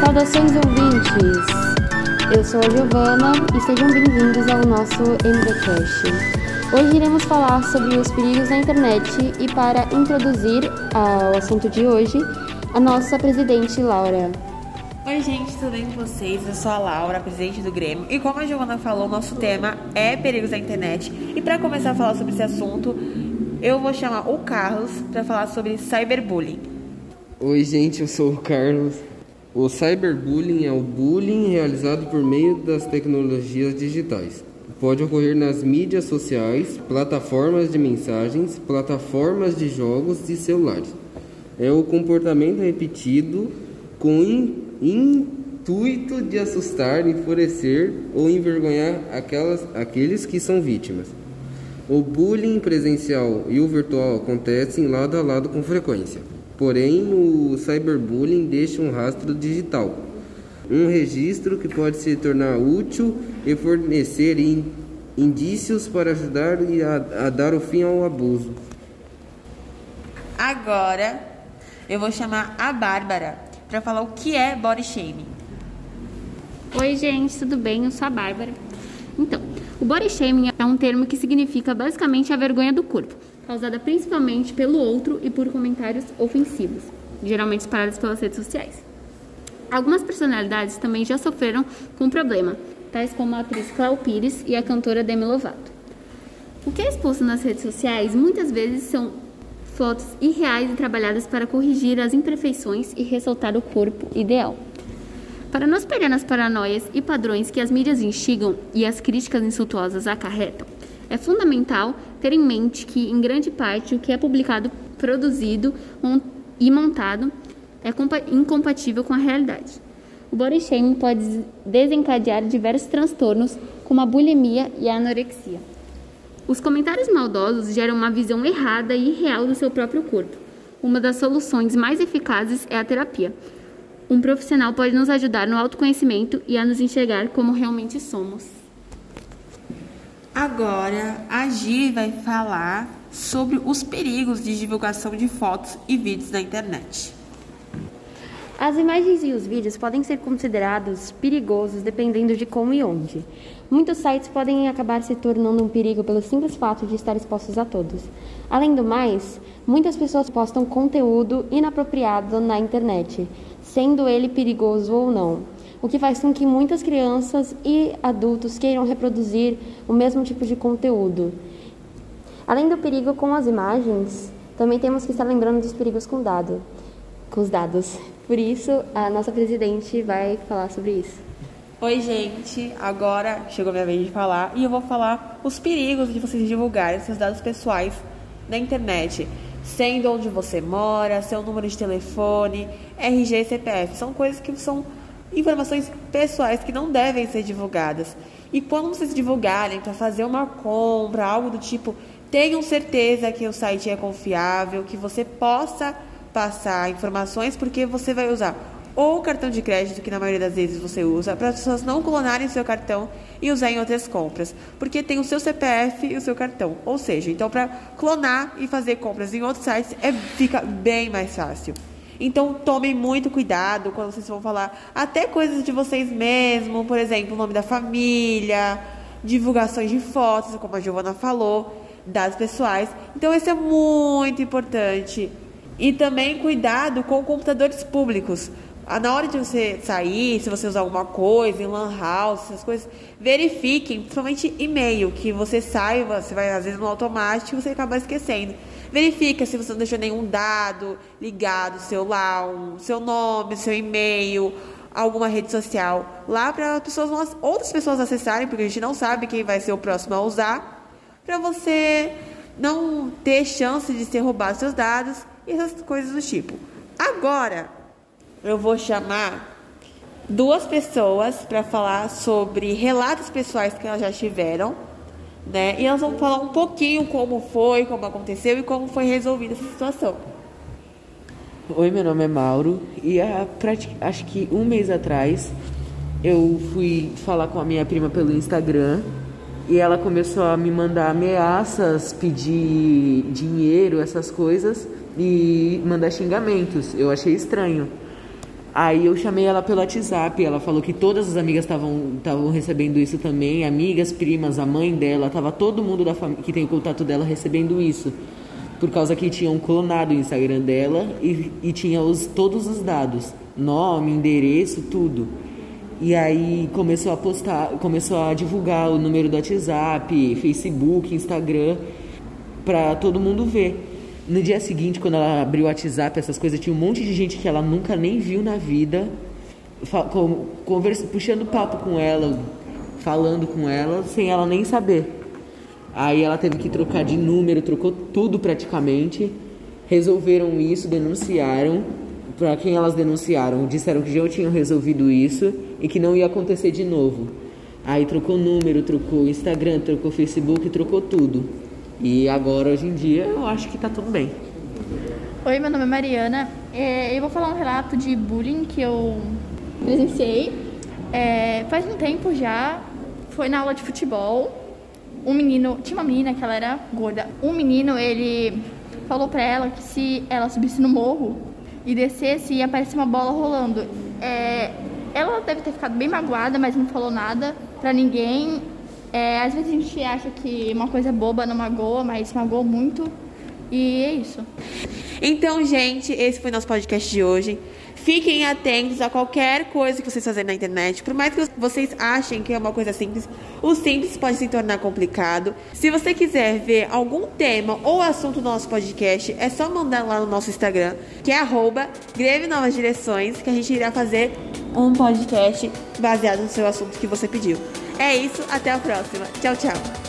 Saudações ouvintes! Eu sou a Giovana e sejam bem-vindos ao nosso MDCast. Hoje iremos falar sobre os perigos da internet e para introduzir ao assunto de hoje, a nossa presidente Laura. Oi, gente, tudo bem com vocês? Eu sou a Laura, presidente do Grêmio, e como a Giovana falou, nosso tema é perigos da internet. E para começar a falar sobre esse assunto, eu vou chamar o Carlos para falar sobre cyberbullying. Oi, gente, eu sou o Carlos. O cyberbullying é o bullying realizado por meio das tecnologias digitais. Pode ocorrer nas mídias sociais, plataformas de mensagens, plataformas de jogos e celulares. É o comportamento repetido com in, intuito de assustar, enfurecer ou envergonhar aquelas, aqueles que são vítimas. O bullying presencial e o virtual acontecem lado a lado com frequência. Porém, o cyberbullying deixa um rastro digital, um registro que pode se tornar útil e fornecer in, indícios para ajudar a, a dar o fim ao abuso. Agora, eu vou chamar a Bárbara para falar o que é body shaming. Oi, gente, tudo bem? Eu sou a Bárbara. Então, o body shaming é um termo que significa basicamente a vergonha do corpo causada principalmente pelo outro e por comentários ofensivos, geralmente espalhados pelas redes sociais. Algumas personalidades também já sofreram com o problema, tais como a atriz Clau Pires e a cantora Demi Lovato. O que é exposto nas redes sociais muitas vezes são fotos irreais e trabalhadas para corrigir as imperfeições e ressaltar o corpo ideal. Para não se perder nas paranoias e padrões que as mídias instigam e as críticas insultuosas acarretam, é fundamental ter em mente que, em grande parte, o que é publicado, produzido e montado é incompatível com a realidade. O body shaming pode desencadear diversos transtornos, como a bulimia e a anorexia. Os comentários maldosos geram uma visão errada e irreal do seu próprio corpo. Uma das soluções mais eficazes é a terapia. Um profissional pode nos ajudar no autoconhecimento e a nos enxergar como realmente somos. Agora, a Gi vai falar sobre os perigos de divulgação de fotos e vídeos na internet. As imagens e os vídeos podem ser considerados perigosos dependendo de como e onde. Muitos sites podem acabar se tornando um perigo pelo simples fato de estar expostos a todos. Além do mais, muitas pessoas postam conteúdo inapropriado na internet, sendo ele perigoso ou não o que faz com que muitas crianças e adultos queiram reproduzir o mesmo tipo de conteúdo. Além do perigo com as imagens, também temos que estar lembrando dos perigos com, dado, com os dados. Por isso, a nossa presidente vai falar sobre isso. Oi, gente. Agora chegou a minha vez de falar e eu vou falar os perigos de vocês divulgarem seus dados pessoais na internet, sendo onde você mora, seu número de telefone, RG e CPF. São coisas que são informações pessoais que não devem ser divulgadas. E quando vocês divulgarem para fazer uma compra, algo do tipo, tenham certeza que o site é confiável, que você possa passar informações, porque você vai usar ou o cartão de crédito, que na maioria das vezes você usa, para as pessoas não clonarem seu cartão e usar em outras compras, porque tem o seu CPF e o seu cartão. Ou seja, então para clonar e fazer compras em outros sites é, fica bem mais fácil. Então tomem muito cuidado quando vocês vão falar até coisas de vocês mesmos, por exemplo, o nome da família, divulgações de fotos, como a Giovana falou, dados pessoais. Então isso é muito importante. E também cuidado com computadores públicos. Ah, na hora de você sair, se você usar alguma coisa, em lan house, essas coisas, verifiquem, principalmente e-mail, que você saiba, você vai às vezes no automático você acaba esquecendo. Verifica se você não deixou nenhum dado ligado, seu um, seu nome, seu e-mail, alguma rede social lá para pessoas, outras pessoas acessarem, porque a gente não sabe quem vai ser o próximo a usar, para você não ter chance de ser roubado seus dados e essas coisas do tipo. Agora, eu vou chamar duas pessoas para falar sobre relatos pessoais que elas já tiveram né? E elas vão falar um pouquinho como foi, como aconteceu e como foi resolvida essa situação. Oi, meu nome é Mauro e há, acho que um mês atrás eu fui falar com a minha prima pelo Instagram e ela começou a me mandar ameaças, pedir dinheiro, essas coisas e mandar xingamentos. Eu achei estranho. Aí eu chamei ela pelo WhatsApp, ela falou que todas as amigas estavam recebendo isso também, amigas, primas, a mãe dela, tava todo mundo da que tem contato dela recebendo isso. Por causa que tinham clonado o Instagram dela e, e tinha os, todos os dados, nome, endereço, tudo. E aí começou a postar, começou a divulgar o número do WhatsApp, Facebook, Instagram, para todo mundo ver. No dia seguinte, quando ela abriu o WhatsApp, essas coisas, tinha um monte de gente que ela nunca nem viu na vida, conversa, puxando papo com ela, falando com ela, sem ela nem saber. Aí ela teve que trocar de número, trocou tudo praticamente. Resolveram isso, denunciaram. Para quem elas denunciaram, disseram que já tinham resolvido isso e que não ia acontecer de novo. Aí trocou número, trocou Instagram, trocou Facebook, trocou tudo. E agora, hoje em dia, eu acho que tá tudo bem. Oi, meu nome é Mariana. É, eu vou falar um relato de bullying que eu presenciei. É, faz um tempo já, foi na aula de futebol. Um menino, tinha uma menina que ela era gorda. Um menino, ele falou pra ela que se ela subisse no morro e descesse, ia aparecer uma bola rolando. É, ela deve ter ficado bem magoada, mas não falou nada pra ninguém. É, às vezes a gente acha que uma coisa boba não magoa, mas magoa muito. E é isso. Então, gente, esse foi nosso podcast de hoje. Fiquem atentos a qualquer coisa que vocês fazerem na internet. Por mais que vocês achem que é uma coisa simples, o simples pode se tornar complicado. Se você quiser ver algum tema ou assunto do nosso podcast, é só mandar lá no nosso Instagram, que é Greve Novas Direções, que a gente irá fazer um podcast baseado no seu assunto que você pediu. É isso, até a próxima. Tchau, tchau.